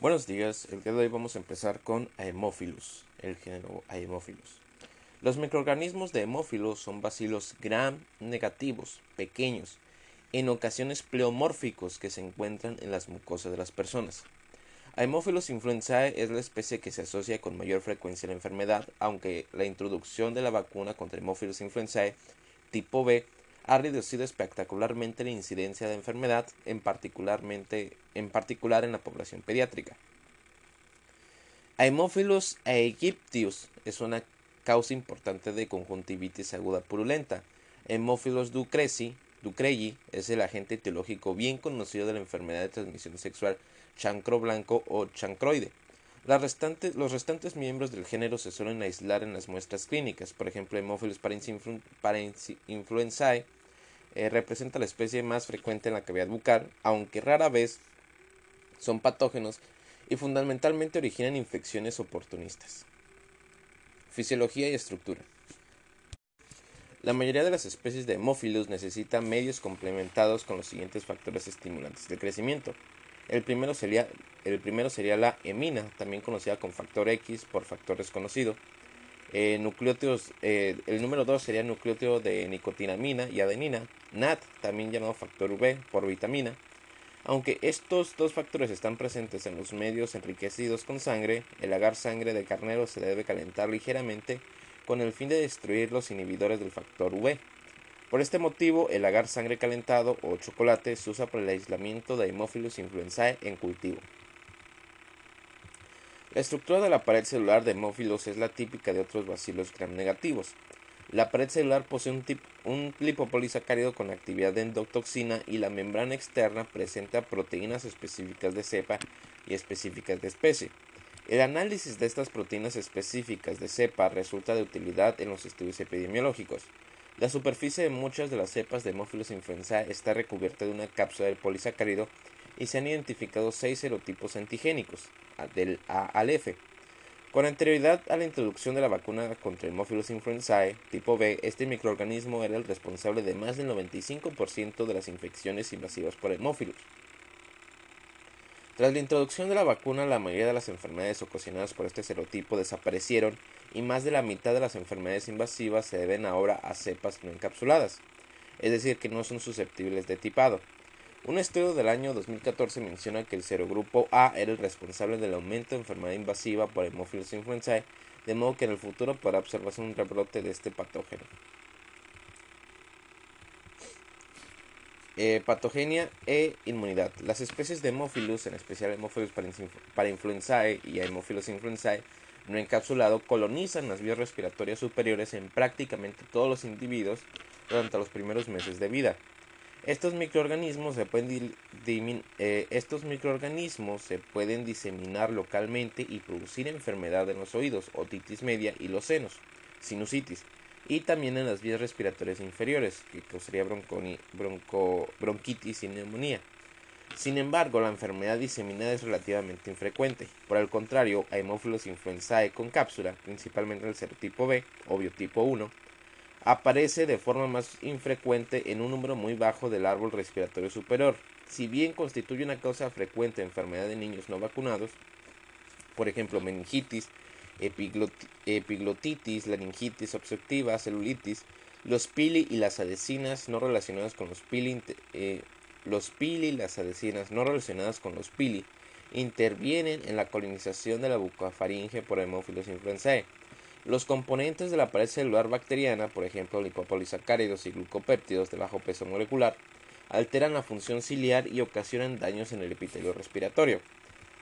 Buenos días, el día de hoy vamos a empezar con Haemophilus, el género Haemophilus. Los microorganismos de Haemophilus son bacilos gram negativos, pequeños, en ocasiones pleomórficos que se encuentran en las mucosas de las personas. Haemophilus influenzae es la especie que se asocia con mayor frecuencia a la enfermedad, aunque la introducción de la vacuna contra Haemophilus influenzae tipo B ha reducido espectacularmente la incidencia de enfermedad, en, particularmente, en particular en la población pediátrica. Haemophilus aegyptius es una causa importante de conjuntivitis aguda purulenta. Haemophilus ducreci, ducreyi es el agente etiológico bien conocido de la enfermedad de transmisión sexual chancro blanco o chancroide. los restantes miembros del género se suelen aislar en las muestras clínicas. Por ejemplo, Haemophilus influenzae eh, representa la especie más frecuente en la cavidad bucal, aunque rara vez son patógenos y fundamentalmente originan infecciones oportunistas. Fisiología y estructura. La mayoría de las especies de Haemophilus necesitan medios complementados con los siguientes factores estimulantes del crecimiento. El primero sería, el primero sería la emina, también conocida como factor X por factor desconocido. Eh, nucleótidos, eh, el número 2 sería nucleótido de nicotinamina y adenina, NAT, también llamado factor V por vitamina. Aunque estos dos factores están presentes en los medios enriquecidos con sangre, el agar sangre de carnero se debe calentar ligeramente con el fin de destruir los inhibidores del factor V. Por este motivo, el agar sangre calentado o chocolate se usa para el aislamiento de Haemophilus influenzae en cultivo. La estructura de la pared celular de Haemophilus es la típica de otros bacilos gram negativos. La pared celular posee un, lipopolisacárido con actividad de endotoxina y la membrana externa presenta proteínas específicas de cepa y específicas de especie. El análisis de estas proteínas específicas de cepa resulta de utilidad en los estudios epidemiológicos. La superficie de muchas de las cepas de Haemophilus influenzae está recubierta de una cápsula de polisacárido y se han identificado seis serotipos antigénicos, del A al F. Con anterioridad a la introducción de la vacuna contra Haemophilus influenzae tipo B, este microorganismo era el responsable de más del 95% de las infecciones invasivas por Haemophilus. Tras la introducción de la vacuna, la mayoría de las enfermedades ocasionadas por este serotipo desaparecieron y más de la mitad de las enfermedades invasivas se deben ahora a cepas no encapsuladas, es decir, que no son susceptibles de tipado. Un estudio del año 2014 menciona que el serogrupo A era el responsable del aumento de enfermedad invasiva por Haemophilus influenzae, de modo que en el futuro podrá observarse un rebrote de este patógeno. Eh, patogenia e inmunidad. Las especies de Haemophilus, en especial Haemophilus parainfluenzae y Haemophilus influenzae no encapsulado, colonizan las vías respiratorias superiores en prácticamente todos los individuos durante los primeros meses de vida. Estos microorganismos se pueden, eh, estos microorganismos se pueden diseminar localmente y producir enfermedad en los oídos, otitis media y los senos, sinusitis y también en las vías respiratorias inferiores, que causaría bronquitis y neumonía. Sin embargo, la enfermedad diseminada es relativamente infrecuente. Por el contrario, Haemophilus influenzae con cápsula, principalmente el serotipo B o biotipo 1, aparece de forma más infrecuente en un número muy bajo del árbol respiratorio superior. Si bien constituye una causa frecuente de enfermedad de niños no vacunados, por ejemplo meningitis, epiglotitis, laringitis obstructiva, celulitis, los pili y las adhesinas no relacionadas con los pili, eh, los pili y las adhesinas no relacionadas con los pili intervienen en la colonización de la bucofaringe por Haemophilus influenzae. Los componentes de la pared celular bacteriana, por ejemplo lipopolisacáridos y glucopéptidos de bajo peso molecular, alteran la función ciliar y ocasionan daños en el epitelio respiratorio.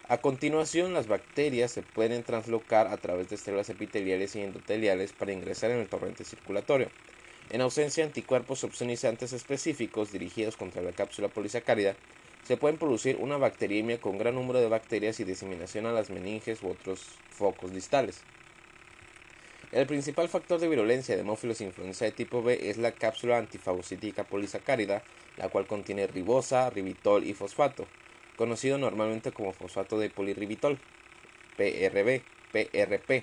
A continuación, las bacterias se pueden translocar a través de células epiteliales y endoteliales para ingresar en el torrente circulatorio. En ausencia de anticuerpos opsonizantes específicos dirigidos contra la cápsula polisacárida, se pueden producir una bacteriemia con gran número de bacterias y diseminación a las meninges u otros focos distales. El principal factor de virulencia de Haemophilus influenzae tipo B es la cápsula antifagocítica polisacárida, la cual contiene ribosa, ribitol y fosfato conocido normalmente como fosfato de polirribitol, PRB, PRP.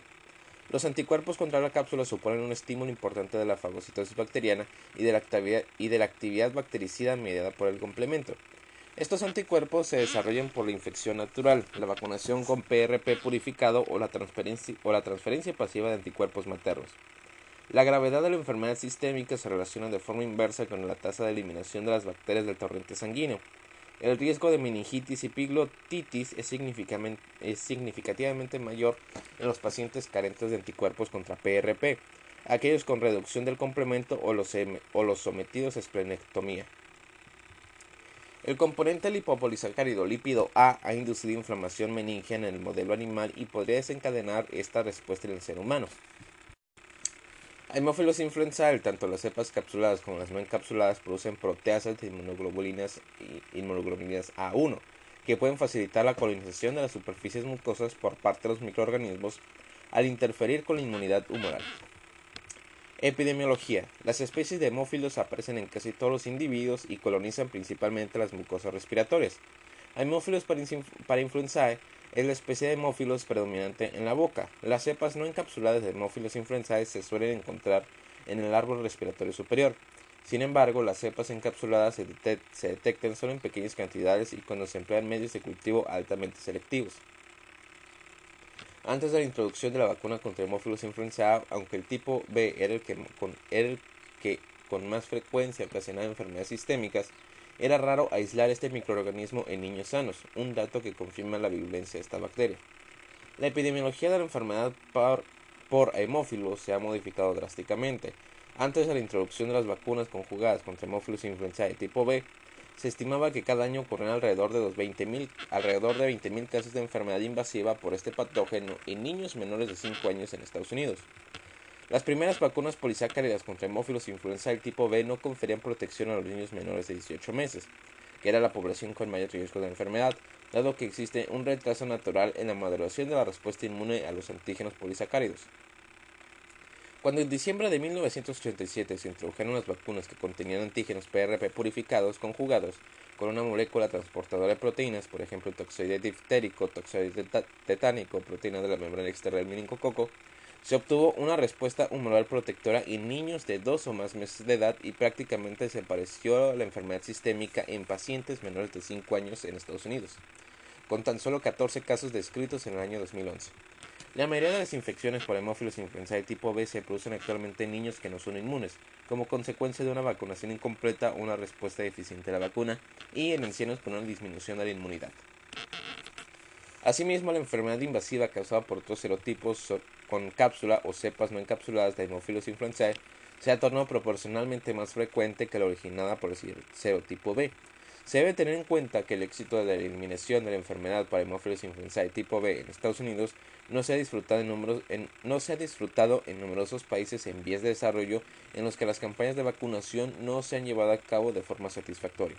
Los anticuerpos contra la cápsula suponen un estímulo importante de la fagocitosis bacteriana de y de la actividad bactericida mediada por el complemento. Estos anticuerpos se desarrollan por la infección natural, la vacunación con PRP purificado o la transferencia, pasiva de anticuerpos maternos. La gravedad de la enfermedad sistémica se relaciona de forma inversa con la tasa de eliminación de las bacterias del torrente sanguíneo. El riesgo de meningitis y piglotitis es significativamente mayor en los pacientes carentes de anticuerpos contra PRP, aquellos con reducción del complemento o los, o los sometidos a esplenectomía. El componente lipopolisacárido lípido A ha inducido inflamación meningea en el modelo animal y podría desencadenar esta respuesta en el ser humano. Hemófilos influenzae, tanto las cepas capsuladas como las no encapsuladas, producen proteasas de inmunoglobulinas inmunoglobulinas A1, que pueden facilitar la colonización de las superficies mucosas por parte de los microorganismos al interferir con la inmunidad humoral. Epidemiología. Las especies de hemófilos aparecen en casi todos los individuos y colonizan principalmente las mucosas respiratorias. Hemófilos para influenzae es la especie de hemófilos predominante en la boca. Las cepas no encapsuladas de hemófilos influenzae se suelen encontrar en el árbol respiratorio superior. Sin embargo, las cepas encapsuladas se, detectan solo en pequeñas cantidades y cuando se emplean medios de cultivo altamente selectivos. Antes de la introducción de la vacuna contra hemófilos influenzae, aunque el tipo B era el que con, más frecuencia ocasionaba enfermedades sistémicas, era raro aislar este microorganismo en niños sanos, un dato que confirma la virulencia de esta bacteria. La epidemiología de la enfermedad por, por hemófilos se ha modificado drásticamente. Antes de la introducción de las vacunas conjugadas contra hemófilos influenzae de tipo B, se estimaba que cada año ocurrían alrededor de, los 20 alrededor de 20.000 casos de enfermedad invasiva por este patógeno en niños menores de 5 años en Estados Unidos. Las primeras vacunas polisacáridas contra hemófilos influenza del tipo B no conferían protección a los niños menores de 18 meses, que era la población con mayor riesgo de enfermedad, dado que existe un retraso natural en la maduración de la respuesta inmune a los antígenos polisacáridos. Cuando en diciembre de 1987 se introdujeron las vacunas que contenían antígenos PRP purificados conjugados con una molécula transportadora de proteínas, por ejemplo toxoide diftérico, toxoide tetánico, proteína de la membrana externa del meningococo, se obtuvo una respuesta humoral protectora en niños de dos o más meses de edad y prácticamente se pareció a la enfermedad sistémica en pacientes menores de 5 años en Estados Unidos, con tan solo 14 casos descritos en el año 2011. La mayoría de las infecciones por hemófilos influenza de tipo B se producen actualmente en niños que no son inmunes, como consecuencia de una vacunación incompleta o una respuesta deficiente a la vacuna, y en ancianos con una disminución de la inmunidad. Asimismo, la enfermedad invasiva causada por otros serotipos con cápsula o cepas no encapsuladas de Haemophilus influenzae se ha tornado proporcionalmente más frecuente que la originada por el serotipo B. Se debe tener en cuenta que el éxito de la eliminación de la enfermedad para Haemophilus influenzae tipo B en Estados Unidos no se, ha disfrutado en en numerosos países en vías de desarrollo en los que las campañas de vacunación no se han llevado a cabo de forma satisfactoria.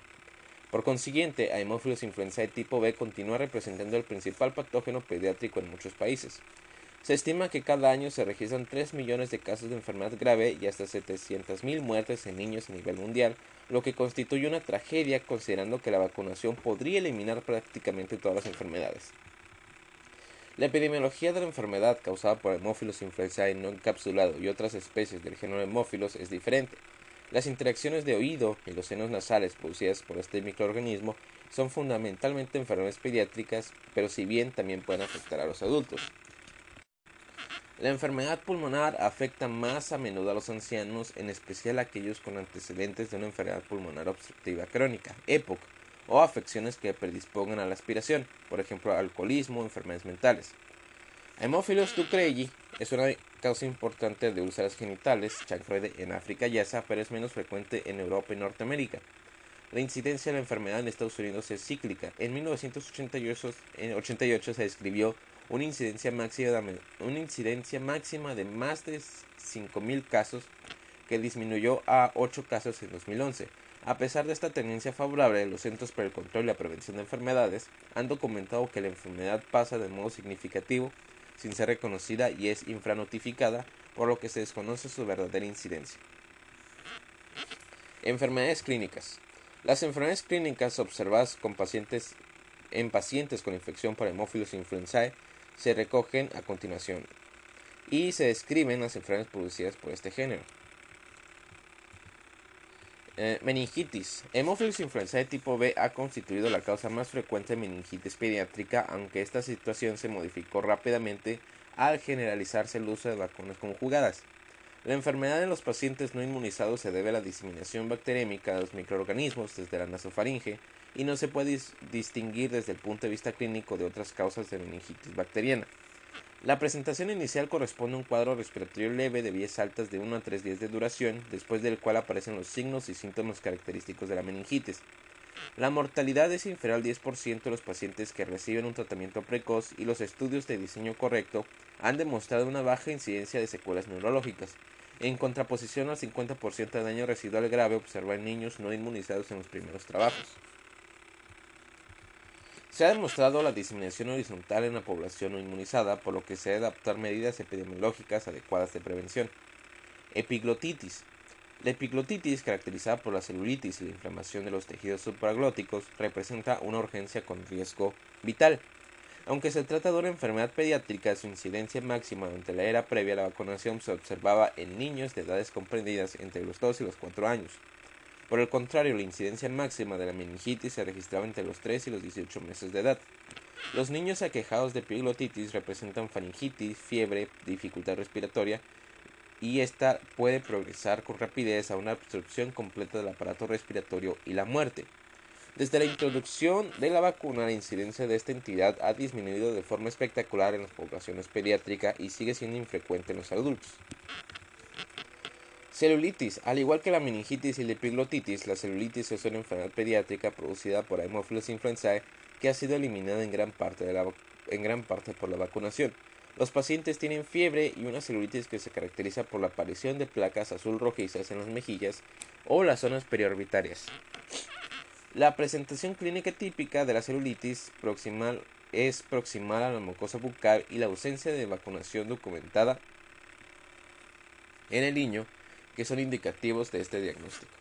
Por consiguiente, Haemophilus influenzae tipo B continúa representando el principal patógeno pediátrico en muchos países. Se estima que cada año se registran 3 millones de casos de enfermedad grave y hasta 700.000 muertes en niños a nivel mundial, lo que constituye una tragedia considerando que la vacunación podría eliminar prácticamente todas las enfermedades. La epidemiología de la enfermedad causada por Haemophilus influenzae no encapsulado y otras especies del género Haemophilus es diferente. Las interacciones de oído y los senos nasales producidas por este microorganismo son fundamentalmente enfermedades pediátricas, pero si bien también pueden afectar a los adultos. La enfermedad pulmonar afecta más a menudo a los ancianos, en especial a aquellos con antecedentes de una enfermedad pulmonar obstructiva crónica, EPOC, o afecciones que predispongan a la aspiración, por ejemplo, alcoholismo o enfermedades mentales. Hemófilos ducreyi es una causa importante de úlceras genitales, chancroide en África y Asia, pero es menos frecuente en Europa y Norteamérica. La incidencia de la enfermedad en Estados Unidos es cíclica. En 1988 se describió una incidencia máxima de, una incidencia máxima de más de 5.000 casos que disminuyó a 8 casos en 2011. A pesar de esta tendencia favorable, los Centros para el Control y la Prevención de Enfermedades han documentado que la enfermedad pasa de modo significativo sin ser reconocida y es infranotificada, por lo que se desconoce su verdadera incidencia. Enfermedades clínicas. Las enfermedades clínicas observadas con pacientes, en pacientes con infección por hemófilos influenzae se recogen a continuación y se describen las enfermedades producidas por este género. Eh, meningitis. Hemófilos influenzae tipo B ha constituido la causa más frecuente de meningitis pediátrica, aunque esta situación se modificó rápidamente al generalizarse el uso de vacunas conjugadas. La enfermedad en los pacientes no inmunizados se debe a la diseminación bacteriémica de los microorganismos desde la nasofaringe y no se puede distinguir desde el punto de vista clínico de otras causas de meningitis bacteriana. La presentación inicial corresponde a un cuadro respiratorio leve de vías altas de 1 a 3 días de duración, después del cual aparecen los signos y síntomas característicos de la meningitis. La mortalidad es inferior al 10% de los pacientes que reciben un tratamiento precoz y los estudios de diseño correcto han demostrado una baja incidencia de secuelas neurológicas, en contraposición al 50% de daño residual grave observado en niños no inmunizados en los primeros trabajos. Se ha demostrado la diseminación horizontal en la población no inmunizada, por lo que se debe adaptar medidas epidemiológicas adecuadas de prevención. Epiglotitis. La epiglotitis, caracterizada por la celulitis y la inflamación de los tejidos supraglóticos, representa una urgencia con riesgo vital. Aunque se trata de una enfermedad pediátrica, su incidencia máxima durante la era previa a la vacunación se observaba en niños de edades comprendidas entre los 2 y los 4 años. Por el contrario, la incidencia máxima de la meningitis se registraba entre los 3 y los 18 meses de edad. Los niños aquejados de epiglotitis representan faringitis, fiebre, dificultad respiratoria y esta puede progresar con rapidez a una obstrucción completa del aparato respiratorio y la muerte. Desde la introducción de la vacuna, la incidencia de esta entidad ha disminuido de forma espectacular en las poblaciones pediátricas y sigue siendo infrecuente en los adultos. Celulitis. Al igual que la meningitis y la epiglotitis, la celulitis es una enfermedad pediátrica producida por Haemophilus influenzae que ha sido eliminada en gran parte, de la, en gran parte por la vacunación. Los pacientes tienen fiebre y una celulitis que se caracteriza por la aparición de placas azul rojizas en las mejillas o las zonas periorbitarias. La presentación clínica típica de la celulitis proximal es proximal a la mucosa bucal y la ausencia de vacunación documentada en el niño que son indicativos de este diagnóstico.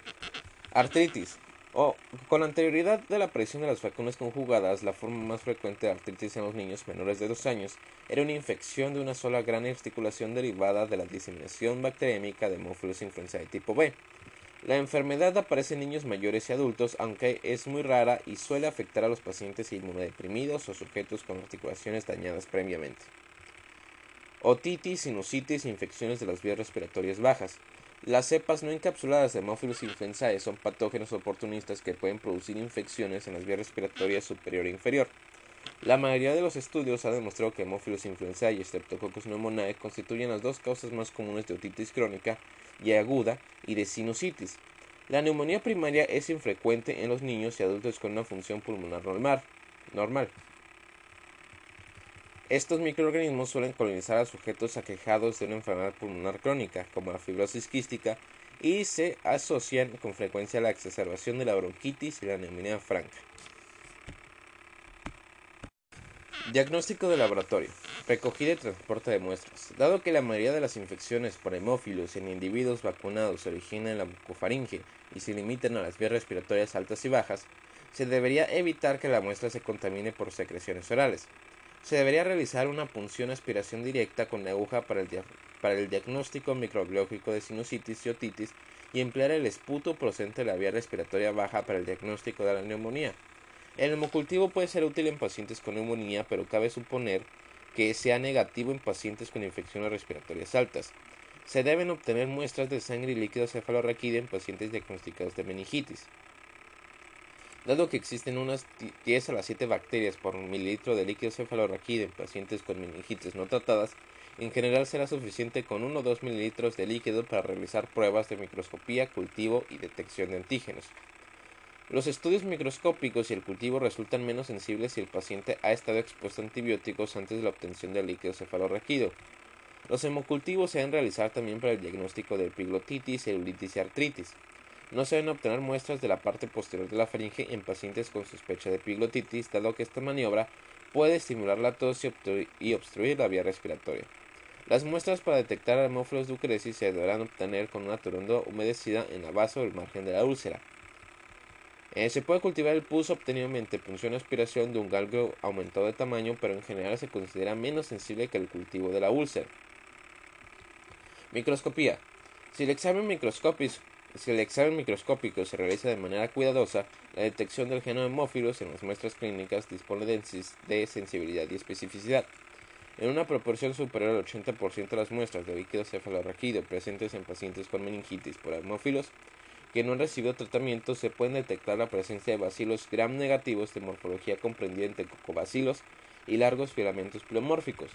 Artritis. O, con anterioridad de la aparición de las vacunas conjugadas, la forma más frecuente de artritis en los niños menores de 2 años era una infección de una sola gran articulación derivada de la diseminación bacteriémica de Haemophilus influenzae tipo B. La enfermedad aparece en niños mayores y adultos, aunque es muy rara y suele afectar a los pacientes inmunodeprimidos o sujetos con articulaciones dañadas previamente. Otitis, sinusitis e infecciones de las vías respiratorias bajas. Las cepas no encapsuladas de Haemophilus influenzae son patógenos oportunistas que pueden producir infecciones en las vías respiratorias superior e inferior. La mayoría de los estudios ha demostrado que Haemophilus influenzae y Streptococcus pneumoniae constituyen las dos causas más comunes de otitis crónica y aguda y de sinusitis. La neumonía primaria es infrecuente en los niños y adultos con una función pulmonar normal. normal. Estos microorganismos suelen colonizar a sujetos aquejados de una enfermedad pulmonar crónica, como la fibrosis quística, y se asocian con frecuencia a la exacerbación de la bronquitis y la neumonía franca. Diagnóstico de laboratorio. Recogida y transporte de muestras. Dado que la mayoría de las infecciones por hemófilos en individuos vacunados se originan en la mucofaringe y se limitan a las vías respiratorias altas y bajas, se debería evitar que la muestra se contamine por secreciones orales se debería realizar una punción aspiración directa con la aguja para el, diagnóstico microbiológico de sinusitis y otitis y emplear el esputo procedente de la vía respiratoria baja para el diagnóstico de la neumonía. El hemocultivo puede ser útil en pacientes con neumonía, pero cabe suponer que sea negativo en pacientes con infecciones respiratorias altas. Se deben obtener muestras de sangre y líquido cefalorraquídeo en pacientes diagnosticados de meningitis. Dado que existen unas 10 a las 7 bacterias por mililitro de líquido cefalorraquídeo en pacientes con meningitis no tratadas, en general será suficiente con 1 o 2 mililitros de líquido para realizar pruebas de microscopía, cultivo y detección de antígenos. Los estudios microscópicos y el cultivo resultan menos sensibles si el paciente ha estado expuesto a antibióticos antes de la obtención del líquido cefalorraquídeo. Los hemocultivos se deben realizar también para el diagnóstico de epiglotitis, celulitis y artritis. No se deben obtener muestras de la parte posterior de la faringe en pacientes con sospecha de epiglotitis, dado que esta maniobra puede estimular la tos y obstruir la vía respiratoria. Las muestras para detectar Haemophilus ducrecis se deberán obtener con una toronda humedecida en la base o el margen de la úlcera. Eh, se puede cultivar el pus obtenido mediante punción aspiración de un galgo aumentado de tamaño, pero en general se considera menos sensible que el cultivo de la úlcera. Microscopía. Si el examen microscópico si el examen microscópico se realiza de manera cuidadosa, la detección del genoma hemófilos en las muestras clínicas dispone de sensibilidad y especificidad. En una proporción superior al 80% de las muestras de líquido cefalorraquídeo presentes en pacientes con meningitis por hemófilos que no han recibido tratamiento se puede detectar la presencia de bacilos gram negativos de morfología comprendida entre cocobacilos y largos filamentos pleomórficos.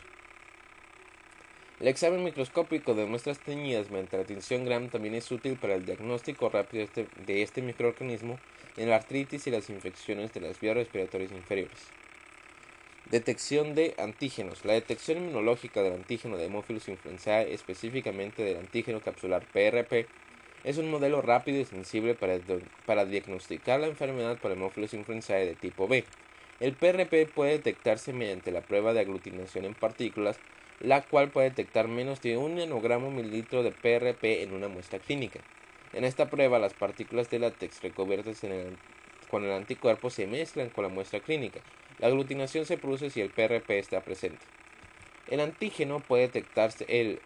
El examen microscópico de muestras teñidas mediante la tinción Gram también es útil para el diagnóstico rápido de este, este microorganismo en la artritis y las infecciones de las vías respiratorias inferiores. Detección de antígenos. La detección inmunológica del antígeno de Haemophilus influenzae, específicamente del antígeno capsular PRP, es un modelo rápido y sensible para, diagnosticar la enfermedad por Haemophilus influenzae de tipo B. El PRP puede detectarse mediante la prueba de aglutinación en partículas, la cual puede detectar menos de un nanogramo mililitro de PRP en una muestra clínica. En esta prueba, las partículas de látex recubiertas con el anticuerpo se mezclan con la muestra clínica, la aglutinación se produce si el PRP está presente. El antígeno puede detectarse, en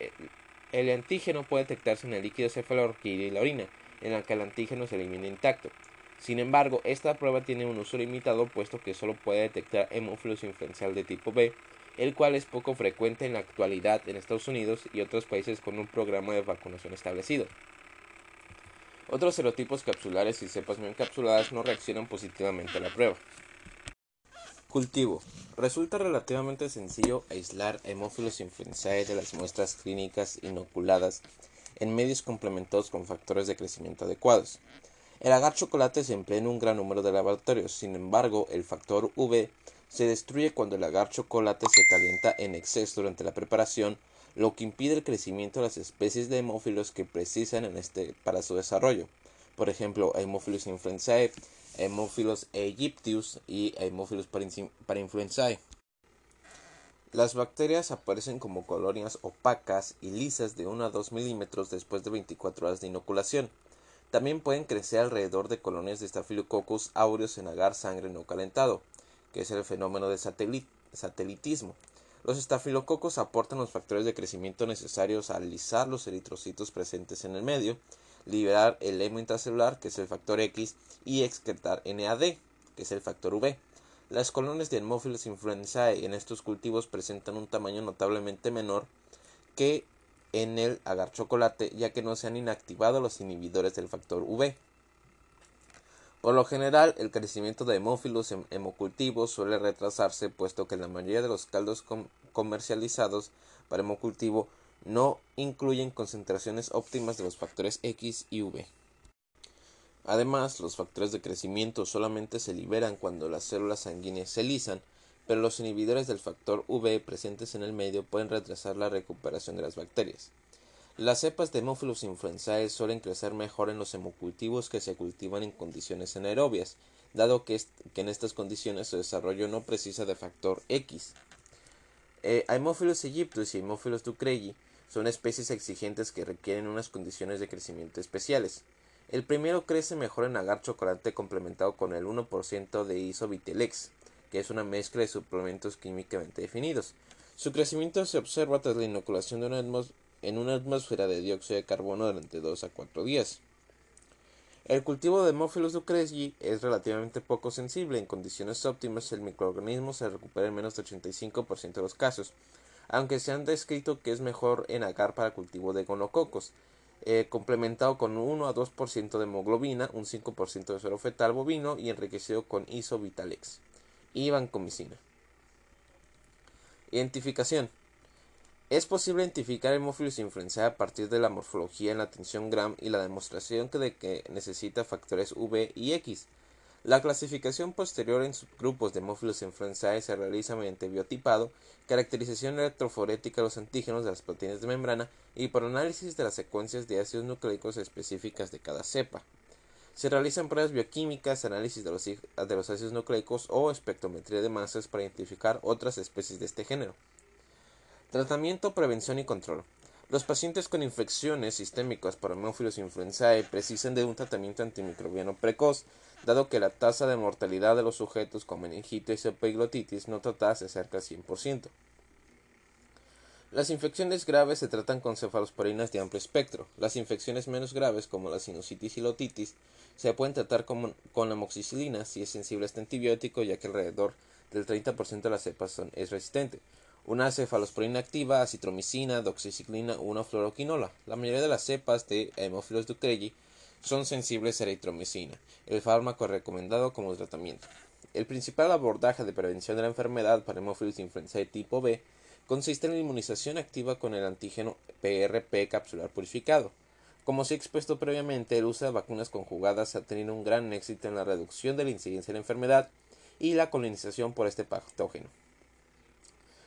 el líquido cefalorraquídeo y la orina, en la que el antígeno se elimina intacto. Sin embargo, esta prueba tiene un uso limitado puesto que solo puede detectar hemófilos influencial de tipo B, el cual es poco frecuente en la actualidad en Estados Unidos y otros países con un programa de vacunación establecido. Otros serotipos capsulares y cepas no encapsuladas no reaccionan positivamente a la prueba. Cultivo. Resulta relativamente sencillo aislar hemófilos influenzae de las muestras clínicas inoculadas en medios complementados con factores de crecimiento adecuados. El agar chocolate se emplea en un gran número de laboratorios, sin embargo, el factor V se destruye cuando el agar chocolate se calienta en exceso durante la preparación, lo que impide el crecimiento de las especies de hemófilos que precisan este para su desarrollo. Por ejemplo, Haemophilus influenzae, Haemophilus aegyptius y Haemophilus parainfluenzae. Las bacterias aparecen como colonias opacas y lisas de 1 a 2 milímetros después de 24 horas de inoculación. También pueden crecer alrededor de colonias de Staphylococcus aureus en agar sangre no calentado, que es el fenómeno de satelitismo. Los estafilococos aportan los factores de crecimiento necesarios a alisar los eritrocitos presentes en el medio liberar el hemo intracelular, que es el factor X, y excretar NAD, que es el factor V. Las colonias de Haemophilus influenzae en estos cultivos presentan un tamaño notablemente menor que en el agar chocolate, ya que no se han inactivado los inhibidores del factor V. Por lo general, el crecimiento de hemófilos en hemocultivos suele retrasarse, puesto que la mayoría de los caldos comercializados para hemocultivo no incluyen concentraciones óptimas de los factores X y V. Además, los factores de crecimiento solamente se liberan cuando las células sanguíneas se lisan, pero los inhibidores del factor V presentes en el medio pueden retrasar la recuperación de las bacterias. Las cepas de Haemophilus influenzae suelen crecer mejor en los hemocultivos que se cultivan en condiciones anaerobias, dado que, en estas condiciones su desarrollo no precisa de factor X. Eh, Haemophilus aegyptus y Haemophilus ducreyi son especies exigentes que requieren unas condiciones de crecimiento especiales. El primero crece mejor en agar chocolate complementado con el 1% de isobitelex, que es una mezcla de suplementos químicamente definidos. Su crecimiento se observa tras la inoculación de una en una atmósfera de dióxido de carbono durante 2 a 4 días. El cultivo de Haemophilus ducreyi es relativamente poco sensible. En condiciones óptimas, el microorganismo se recupera en menos de 85% de los casos, aunque se han descrito que es mejor en agar para cultivo de gonococos, eh, complementado con 1 a 2% de hemoglobina, un 5% de suero fetal bovino y enriquecido con isobitalex y vancomicina. Identificación. Es posible identificar hemófilos influenzae a partir de la morfología en la tensión Gram y la demostración de que necesita factores V y X. La clasificación posterior en subgrupos de Haemophilus influenzae se realiza mediante biotipado, caracterización electroforética de los antígenos de las proteínas de membrana y por análisis de las secuencias de ácidos nucleicos específicas de cada cepa. Se realizan pruebas bioquímicas, análisis de los ácidos nucleicos o espectrometría de masas para identificar otras especies de este género. Tratamiento, prevención y control. Los pacientes con infecciones sistémicas por Haemophilus influenzae precisan de un tratamiento antimicrobiano precoz, dado que la tasa de mortalidad de los sujetos con meningitis y epiglotitis no tratada se acerca al 100%. Las infecciones graves se tratan con cefalosporinas de amplio espectro. Las infecciones menos graves, como la sinusitis y la otitis, se pueden tratar con, con amoxicilina si es sensible a este antibiótico, ya que alrededor del 30% de las cepas es resistente. Una cefalosporina activa, acitromicina, doxiciclina una fluoroquinola. La mayoría de las cepas de Haemophilus ducreyi son sensibles a eritromicina, el fármaco recomendado como tratamiento. El principal abordaje de prevención de la enfermedad para Haemophilus influenzae tipo B consiste en la inmunización activa con el antígeno PRP capsular purificado. Como se ha expuesto previamente, el uso de vacunas conjugadas ha tenido un gran éxito en la reducción de la incidencia de la enfermedad y la colonización por este patógeno.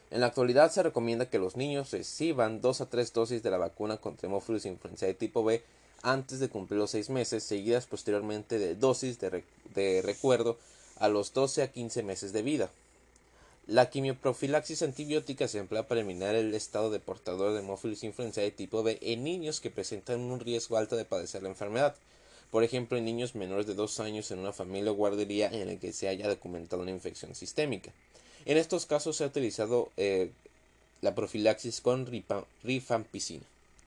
En la actualidad se recomienda que los niños reciban dos a tres dosis de la vacuna contra hemófilos influenzae tipo B antes de cumplir los seis meses, seguidas posteriormente de dosis de, de recuerdo a los 12 a 15 meses de vida. La quimioprofilaxis antibiótica se emplea para eliminar el estado de portador de hemófilos influenzae tipo B en niños que presentan un riesgo alto de padecer la enfermedad. Por ejemplo, en niños menores de 2 años en una familia o guardería en la que se haya documentado una infección sistémica. En estos casos se ha utilizado eh, la profilaxis con rifampicina.